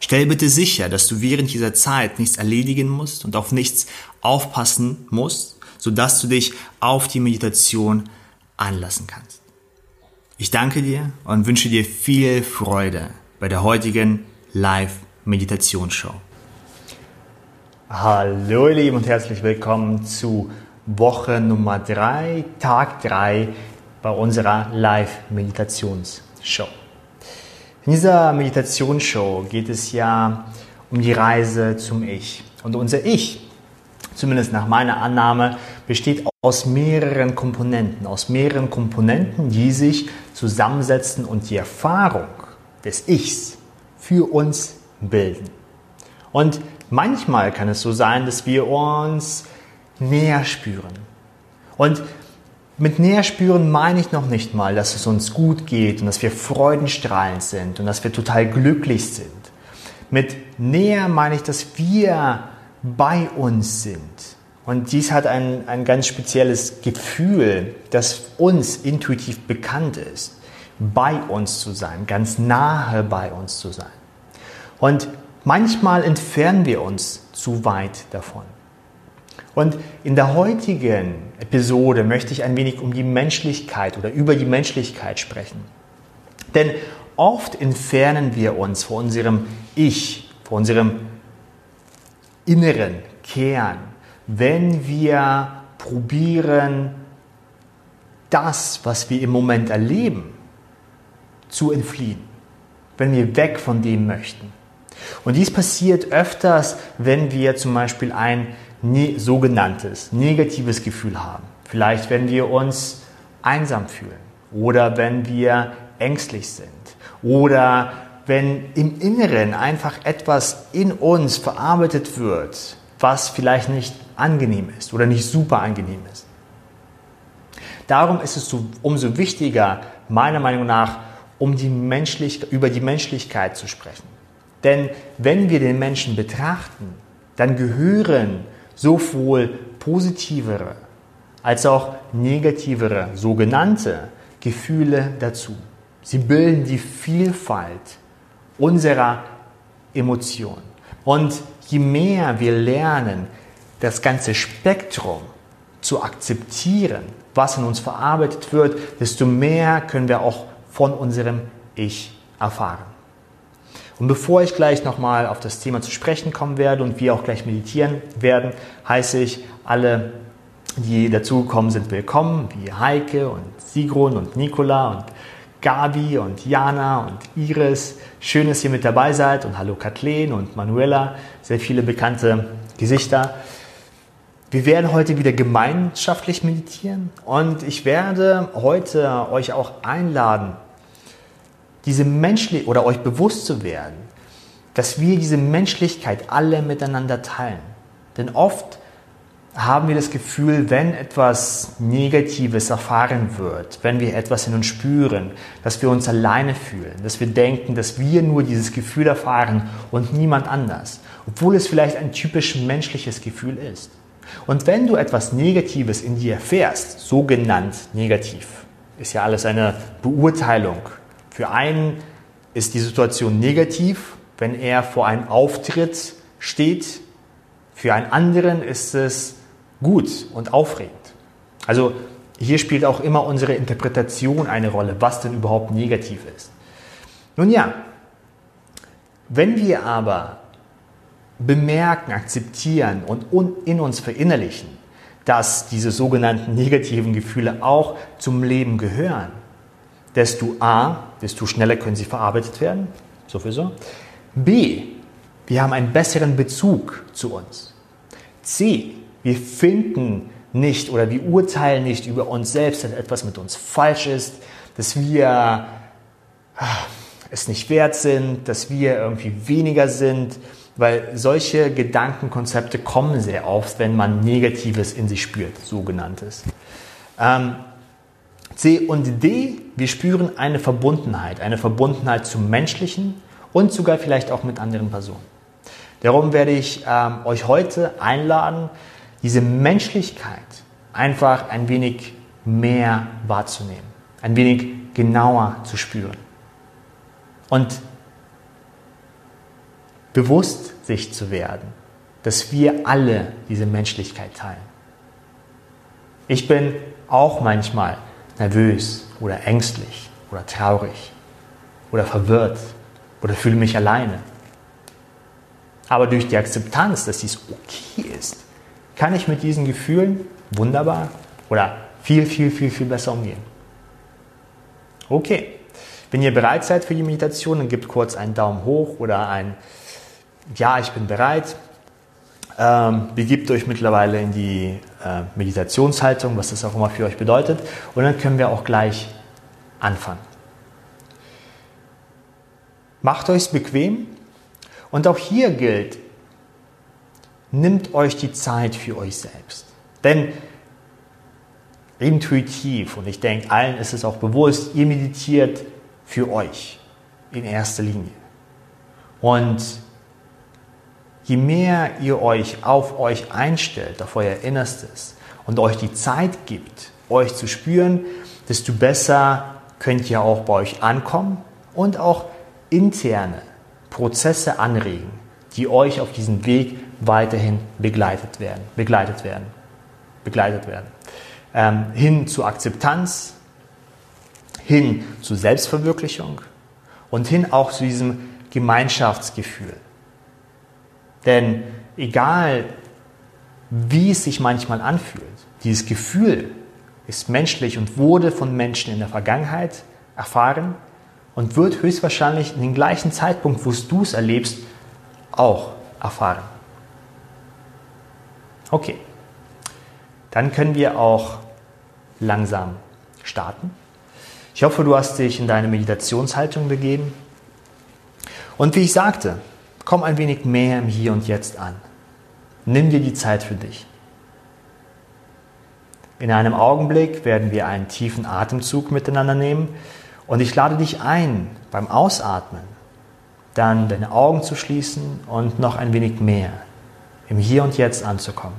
Stell bitte sicher, dass du während dieser Zeit nichts erledigen musst und auf nichts aufpassen musst, sodass du dich auf die Meditation einlassen kannst. Ich danke dir und wünsche dir viel Freude bei der heutigen Live-Meditationsshow. Hallo ihr Lieben und herzlich willkommen zu Woche Nummer 3, Tag 3 bei unserer Live-Meditationsshow. In dieser Meditationsshow geht es ja um die Reise zum Ich. Und unser Ich, zumindest nach meiner Annahme, besteht aus mehreren Komponenten, aus mehreren Komponenten, die sich zusammensetzen und die Erfahrung des Ichs für uns bilden. Und manchmal kann es so sein, dass wir uns näher spüren. Und mit näher spüren meine ich noch nicht mal, dass es uns gut geht und dass wir freudenstrahlend sind und dass wir total glücklich sind. Mit näher meine ich, dass wir bei uns sind. Und dies hat ein, ein ganz spezielles Gefühl, das uns intuitiv bekannt ist, bei uns zu sein, ganz nahe bei uns zu sein. Und manchmal entfernen wir uns zu weit davon. Und in der heutigen Episode möchte ich ein wenig um die Menschlichkeit oder über die Menschlichkeit sprechen. Denn oft entfernen wir uns von unserem Ich, von unserem inneren Kern, wenn wir probieren, das, was wir im Moment erleben, zu entfliehen, wenn wir weg von dem möchten. Und dies passiert öfters, wenn wir zum Beispiel ein ne sogenanntes negatives Gefühl haben. Vielleicht, wenn wir uns einsam fühlen oder wenn wir ängstlich sind oder wenn im Inneren einfach etwas in uns verarbeitet wird, was vielleicht nicht angenehm ist oder nicht super angenehm ist. Darum ist es so, umso wichtiger, meiner Meinung nach, um die Menschlich über die Menschlichkeit zu sprechen. Denn wenn wir den Menschen betrachten, dann gehören sowohl positivere als auch negativere sogenannte Gefühle dazu. Sie bilden die Vielfalt unserer Emotionen. Und je mehr wir lernen, das ganze Spektrum zu akzeptieren, was in uns verarbeitet wird, desto mehr können wir auch von unserem Ich erfahren. Und bevor ich gleich nochmal auf das Thema zu sprechen kommen werde und wir auch gleich meditieren werden, heiße ich alle, die dazugekommen sind, willkommen, wie Heike und Sigrun und Nicola und Gabi und Jana und Iris. Schön, dass ihr mit dabei seid und hallo Kathleen und Manuela, sehr viele bekannte Gesichter. Wir werden heute wieder gemeinschaftlich meditieren und ich werde heute euch auch einladen, diese menschlich oder euch bewusst zu werden, dass wir diese Menschlichkeit alle miteinander teilen. Denn oft haben wir das Gefühl, wenn etwas Negatives erfahren wird, wenn wir etwas in uns spüren, dass wir uns alleine fühlen, dass wir denken, dass wir nur dieses Gefühl erfahren und niemand anders, obwohl es vielleicht ein typisch menschliches Gefühl ist. Und wenn du etwas Negatives in dir erfährst, so genannt negativ, ist ja alles eine Beurteilung, für einen ist die Situation negativ, wenn er vor einem Auftritt steht. Für einen anderen ist es gut und aufregend. Also hier spielt auch immer unsere Interpretation eine Rolle, was denn überhaupt negativ ist. Nun ja, wenn wir aber bemerken, akzeptieren und in uns verinnerlichen, dass diese sogenannten negativen Gefühle auch zum Leben gehören, desto A, desto schneller können sie verarbeitet werden, sowieso. B, wir haben einen besseren Bezug zu uns. C, wir finden nicht oder wir urteilen nicht über uns selbst, dass etwas mit uns falsch ist, dass wir ah, es nicht wert sind, dass wir irgendwie weniger sind, weil solche Gedankenkonzepte kommen sehr oft, wenn man Negatives in sich spürt, sogenanntes. Ähm, C und D, wir spüren eine Verbundenheit, eine Verbundenheit zum Menschlichen und sogar vielleicht auch mit anderen Personen. Darum werde ich ähm, euch heute einladen, diese Menschlichkeit einfach ein wenig mehr wahrzunehmen, ein wenig genauer zu spüren und bewusst sich zu werden, dass wir alle diese Menschlichkeit teilen. Ich bin auch manchmal nervös oder ängstlich oder traurig oder verwirrt oder fühle mich alleine. Aber durch die Akzeptanz, dass dies okay ist, kann ich mit diesen Gefühlen wunderbar oder viel, viel, viel, viel besser umgehen. Okay, wenn ihr bereit seid für die Meditation, dann gebt kurz einen Daumen hoch oder ein Ja, ich bin bereit. Ähm, begibt euch mittlerweile in die äh, Meditationshaltung, was das auch immer für euch bedeutet. Und dann können wir auch gleich anfangen. Macht euch bequem und auch hier gilt, nimmt euch die Zeit für euch selbst. Denn intuitiv, und ich denke, allen ist es auch bewusst, ihr meditiert für euch in erster Linie. Und je mehr ihr euch auf euch einstellt, auf euer Innerstes und euch die Zeit gibt, euch zu spüren, desto besser könnt ihr auch bei euch ankommen und auch interne Prozesse anregen, die euch auf diesem Weg weiterhin begleitet werden, begleitet werden, begleitet werden. Ähm, hin zu Akzeptanz, hin zu Selbstverwirklichung und hin auch zu diesem Gemeinschaftsgefühl. Denn egal, wie es sich manchmal anfühlt, dieses Gefühl ist menschlich und wurde von Menschen in der Vergangenheit erfahren und wird höchstwahrscheinlich in den gleichen Zeitpunkt, wo du es erlebst, auch erfahren. Okay, dann können wir auch langsam starten. Ich hoffe, du hast dich in deine Meditationshaltung begeben. Und wie ich sagte, komm ein wenig mehr im Hier und Jetzt an. Nimm dir die Zeit für dich. In einem Augenblick werden wir einen tiefen Atemzug miteinander nehmen und ich lade dich ein, beim Ausatmen dann deine Augen zu schließen und noch ein wenig mehr im Hier und Jetzt anzukommen.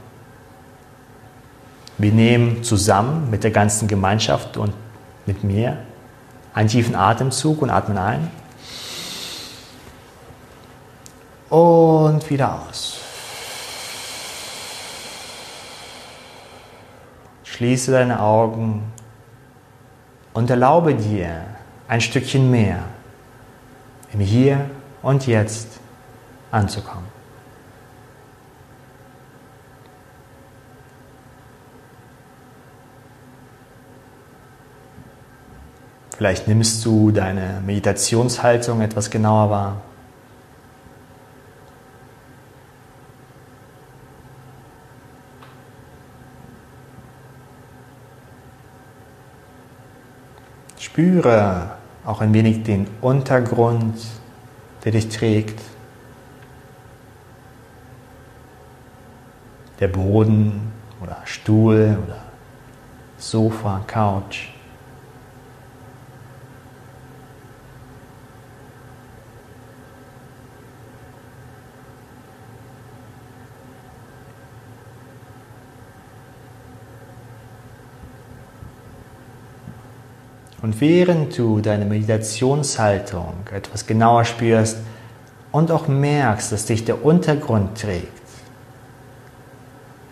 Wir nehmen zusammen mit der ganzen Gemeinschaft und mit mir einen tiefen Atemzug und atmen ein. Und wieder aus. Schließe deine Augen und erlaube dir ein Stückchen mehr im Hier und Jetzt anzukommen. Vielleicht nimmst du deine Meditationshaltung etwas genauer wahr. Spüre auch ein wenig den Untergrund, der dich trägt. Der Boden oder Stuhl oder Sofa, Couch. Und während du deine Meditationshaltung etwas genauer spürst und auch merkst, dass dich der Untergrund trägt,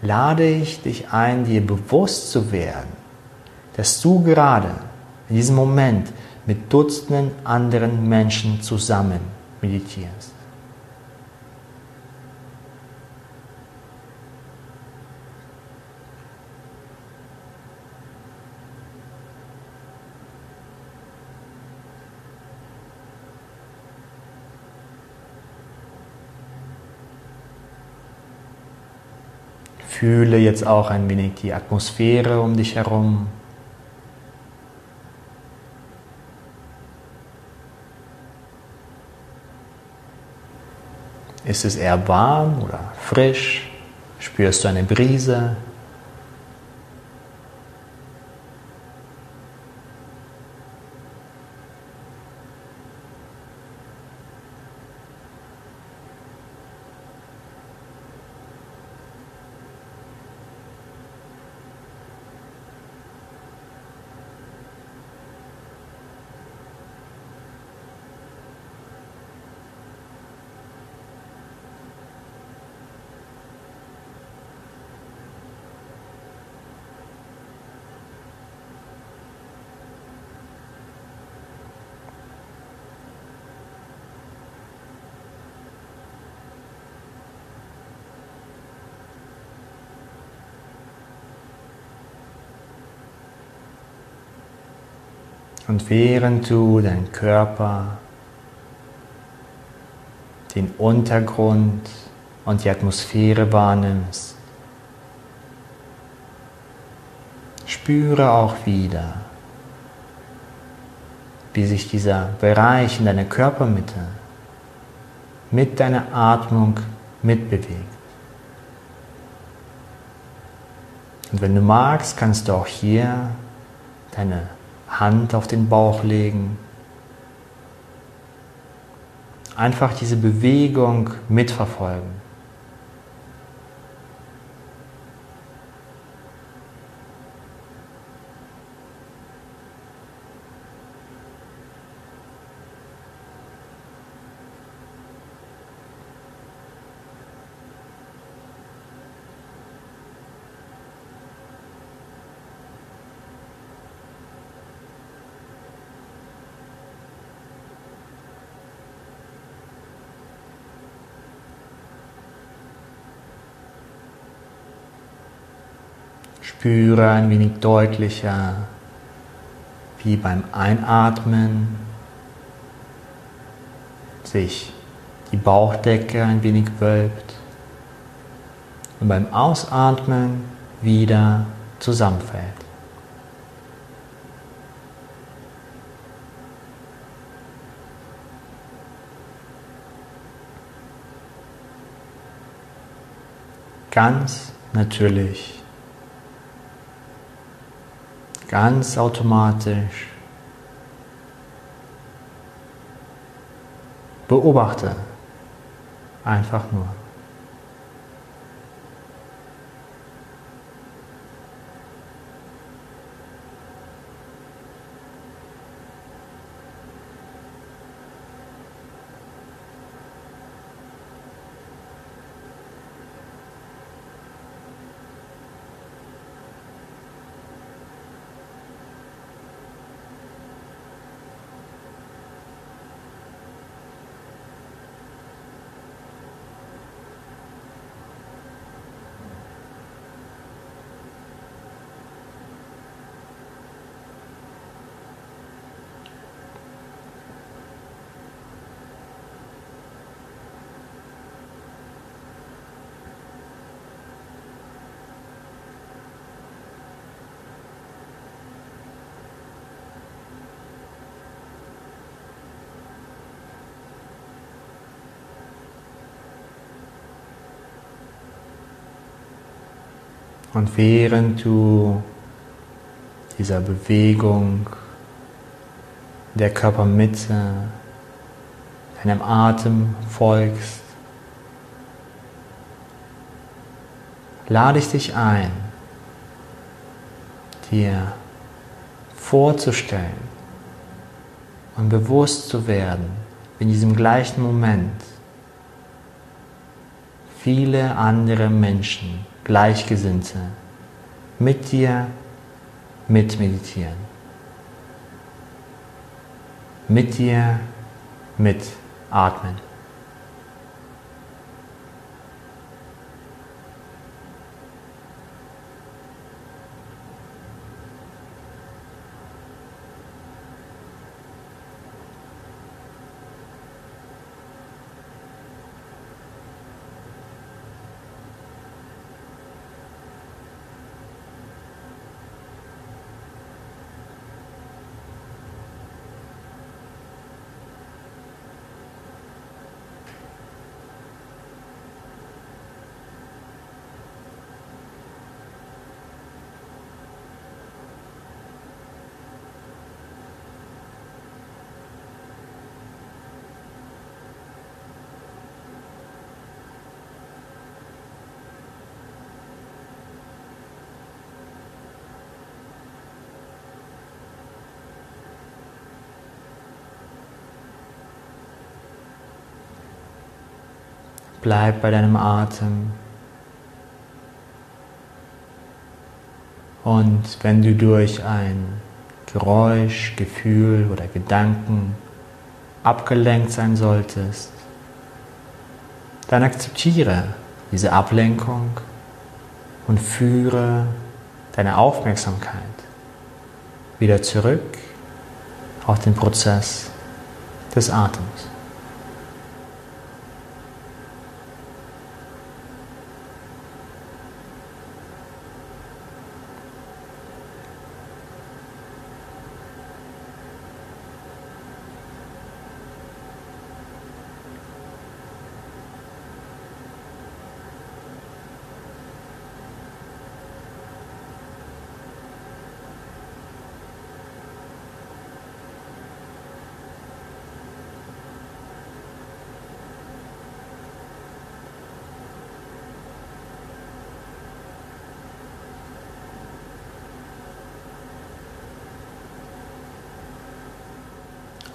lade ich dich ein, dir bewusst zu werden, dass du gerade in diesem Moment mit Dutzenden anderen Menschen zusammen meditierst. Fühle jetzt auch ein wenig die Atmosphäre um dich herum. Ist es eher warm oder frisch? Spürst du eine Brise? Und während du deinen Körper, den Untergrund und die Atmosphäre wahrnimmst, spüre auch wieder, wie sich dieser Bereich in deiner Körpermitte mit deiner Atmung mitbewegt. Und wenn du magst, kannst du auch hier deine Hand auf den Bauch legen. Einfach diese Bewegung mitverfolgen. Spüre ein wenig deutlicher, wie beim Einatmen sich die Bauchdecke ein wenig wölbt und beim Ausatmen wieder zusammenfällt. Ganz natürlich Ganz automatisch. Beobachte einfach nur. Und während du dieser Bewegung der Körpermitte, deinem Atem folgst, lade ich dich ein, dir vorzustellen und bewusst zu werden, in diesem gleichen Moment viele andere Menschen Gleichgesinnte mit dir mitmeditieren. Mit dir mitatmen. Bleib bei deinem Atem. Und wenn du durch ein Geräusch, Gefühl oder Gedanken abgelenkt sein solltest, dann akzeptiere diese Ablenkung und führe deine Aufmerksamkeit wieder zurück auf den Prozess des Atems.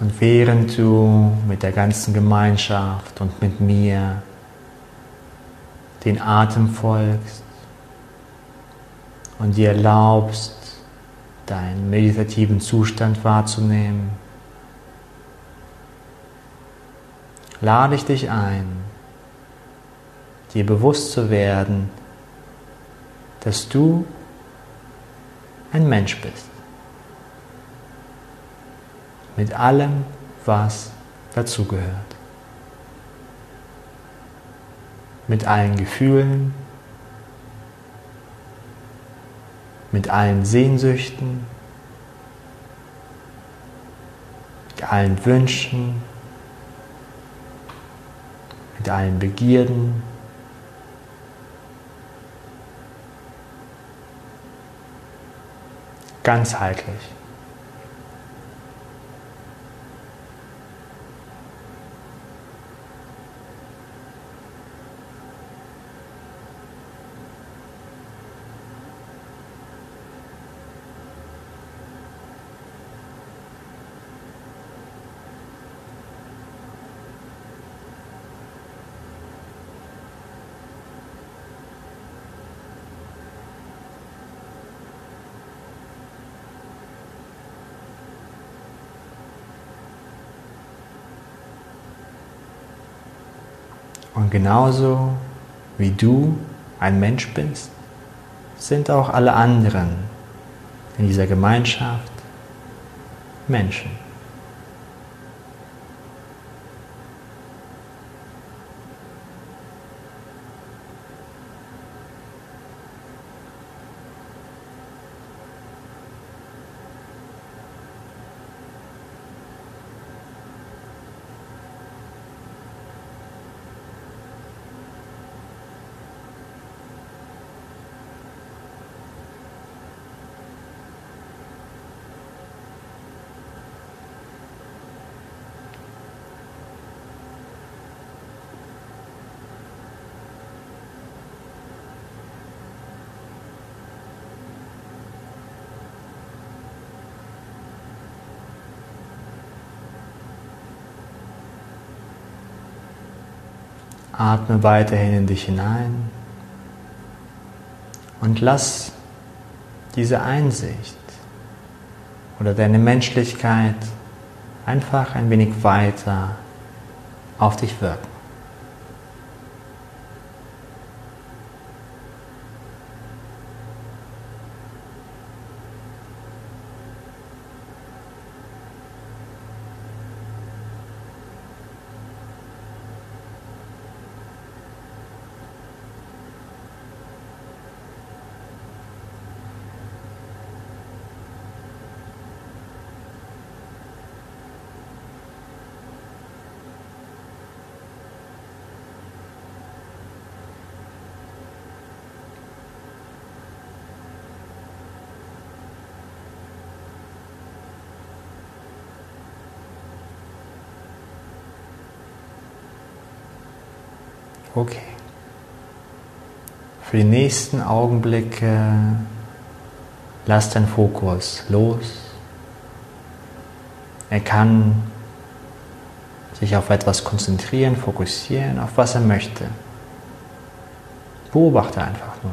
Und während du mit der ganzen Gemeinschaft und mit mir den Atem folgst und dir erlaubst, deinen meditativen Zustand wahrzunehmen, lade ich dich ein, dir bewusst zu werden, dass du ein Mensch bist mit allem, was dazugehört. Mit allen Gefühlen, mit allen Sehnsüchten, mit allen Wünschen, mit allen Begierden. Ganzheitlich. Und genauso wie du ein Mensch bist, sind auch alle anderen in dieser Gemeinschaft Menschen. Atme weiterhin in dich hinein und lass diese Einsicht oder deine Menschlichkeit einfach ein wenig weiter auf dich wirken. Okay. Für die nächsten Augenblicke lass deinen Fokus los. Er kann sich auf etwas konzentrieren, fokussieren, auf was er möchte. Beobachte einfach nur.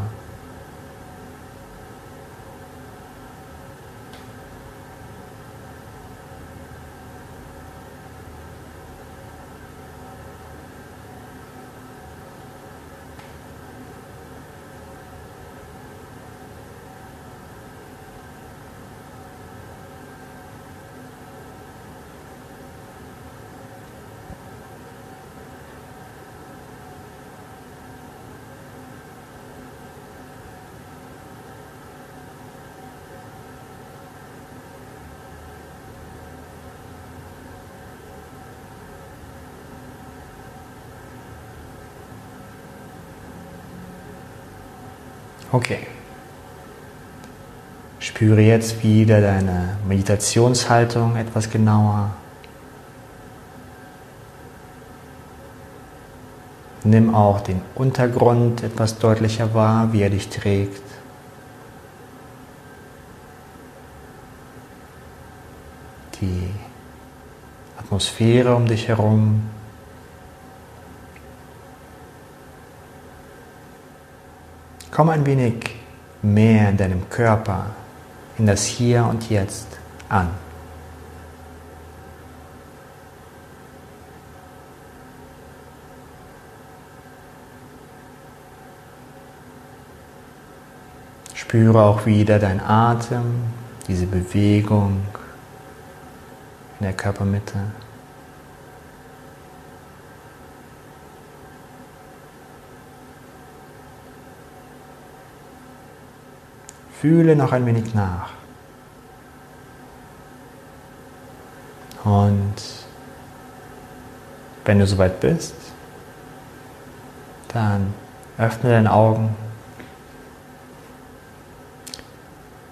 Okay. Spüre jetzt wieder deine Meditationshaltung etwas genauer. Nimm auch den Untergrund etwas deutlicher wahr, wie er dich trägt. Die Atmosphäre um dich herum. Komm ein wenig mehr in deinem Körper, in das Hier und Jetzt an. Spüre auch wieder dein Atem, diese Bewegung in der Körpermitte. Fühle noch ein wenig nach. Und wenn du soweit bist, dann öffne deine Augen.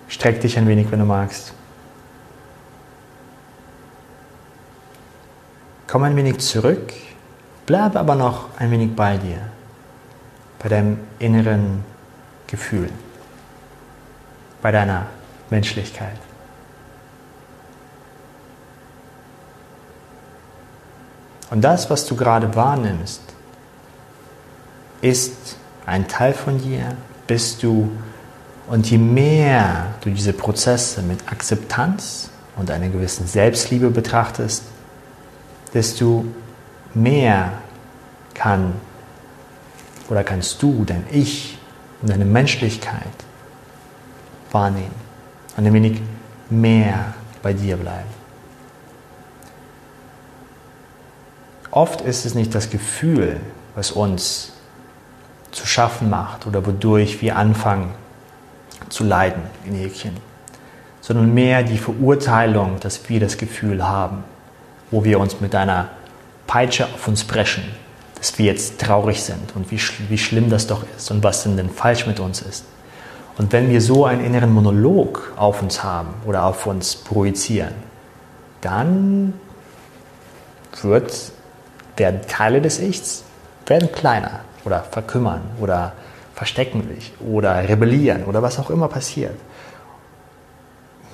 Streck dich ein wenig, wenn du magst. Komm ein wenig zurück, bleib aber noch ein wenig bei dir, bei deinem inneren Gefühl bei deiner Menschlichkeit. Und das, was du gerade wahrnimmst, ist ein Teil von dir, bist du. Und je mehr du diese Prozesse mit Akzeptanz und einer gewissen Selbstliebe betrachtest, desto mehr kann oder kannst du dein Ich und deine Menschlichkeit wahrnehmen und ein wenig mehr bei dir bleiben. Oft ist es nicht das Gefühl, was uns zu schaffen macht oder wodurch wir anfangen zu leiden in Häkchen, sondern mehr die Verurteilung, dass wir das Gefühl haben, wo wir uns mit einer Peitsche auf uns preschen, dass wir jetzt traurig sind und wie, wie schlimm das doch ist und was denn denn falsch mit uns ist. Und wenn wir so einen inneren Monolog auf uns haben oder auf uns projizieren, dann wird, werden Teile des Ichs werden kleiner oder verkümmern oder verstecken sich oder rebellieren oder was auch immer passiert.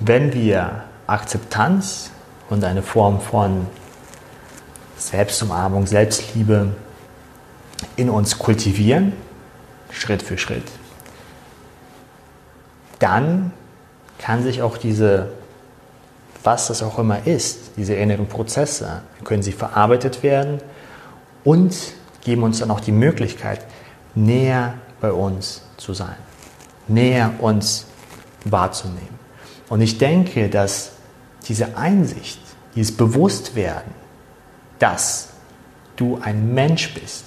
Wenn wir Akzeptanz und eine Form von Selbstumarmung, Selbstliebe in uns kultivieren, Schritt für Schritt, dann kann sich auch diese, was das auch immer ist, diese inneren Prozesse, können sie verarbeitet werden und geben uns dann auch die Möglichkeit, näher bei uns zu sein, näher uns wahrzunehmen. Und ich denke, dass diese Einsicht, dieses Bewusstwerden, dass du ein Mensch bist,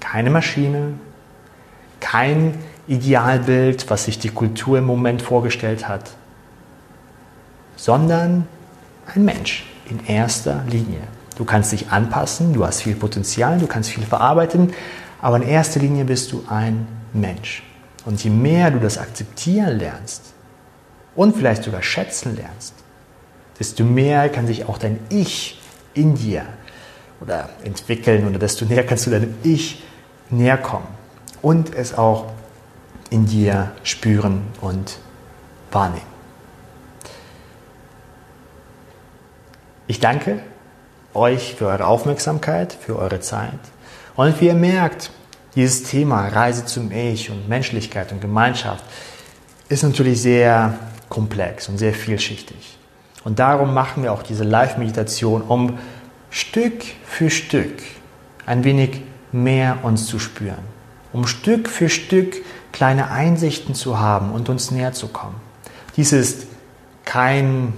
keine Maschine, kein Idealbild, was sich die Kultur im Moment vorgestellt hat, sondern ein Mensch in erster Linie. Du kannst dich anpassen, du hast viel Potenzial, du kannst viel verarbeiten, aber in erster Linie bist du ein Mensch. Und je mehr du das akzeptieren lernst und vielleicht sogar schätzen lernst, desto mehr kann sich auch dein Ich in dir oder entwickeln oder desto näher kannst du deinem Ich näher kommen und es auch in dir spüren und wahrnehmen. Ich danke euch für eure Aufmerksamkeit, für eure Zeit. Und wie ihr merkt, dieses Thema Reise zum Ich und Menschlichkeit und Gemeinschaft ist natürlich sehr komplex und sehr vielschichtig. Und darum machen wir auch diese Live-Meditation, um Stück für Stück ein wenig mehr uns zu spüren, um Stück für Stück kleine Einsichten zu haben und uns näher zu kommen. Dies ist kein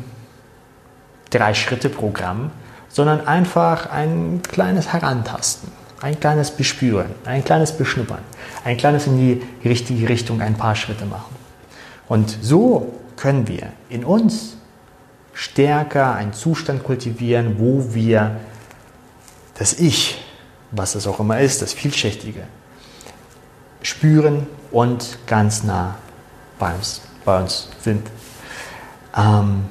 Drei-Schritte-Programm, sondern einfach ein kleines Herantasten, ein kleines Bespüren, ein kleines Beschnuppern, ein kleines in die richtige Richtung ein paar Schritte machen. Und so können wir in uns stärker einen Zustand kultivieren, wo wir das Ich, was es auch immer ist, das Vielschichtige, spüren und ganz nah bei uns, bei uns sind. Ähm,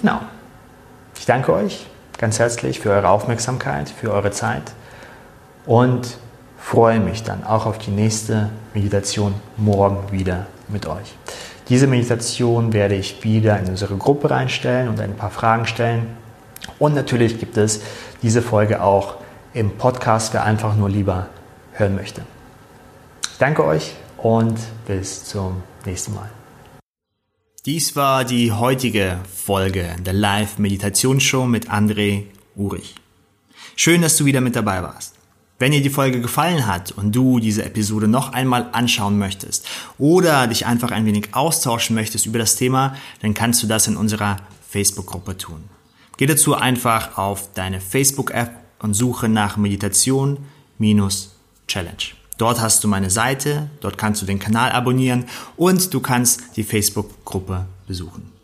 genau. Ich danke euch ganz herzlich für eure Aufmerksamkeit, für eure Zeit und freue mich dann auch auf die nächste Meditation morgen wieder mit euch. Diese Meditation werde ich wieder in unsere Gruppe reinstellen und ein paar Fragen stellen. Und natürlich gibt es diese Folge auch im Podcast, wer einfach nur lieber hören möchte. Danke euch und bis zum nächsten Mal. Dies war die heutige Folge der Live-Meditationsshow mit André Urich. Schön, dass du wieder mit dabei warst. Wenn dir die Folge gefallen hat und du diese Episode noch einmal anschauen möchtest oder dich einfach ein wenig austauschen möchtest über das Thema, dann kannst du das in unserer Facebook-Gruppe tun. Geh dazu einfach auf deine Facebook-App und suche nach Meditation Challenge. Dort hast du meine Seite, dort kannst du den Kanal abonnieren und du kannst die Facebook-Gruppe besuchen.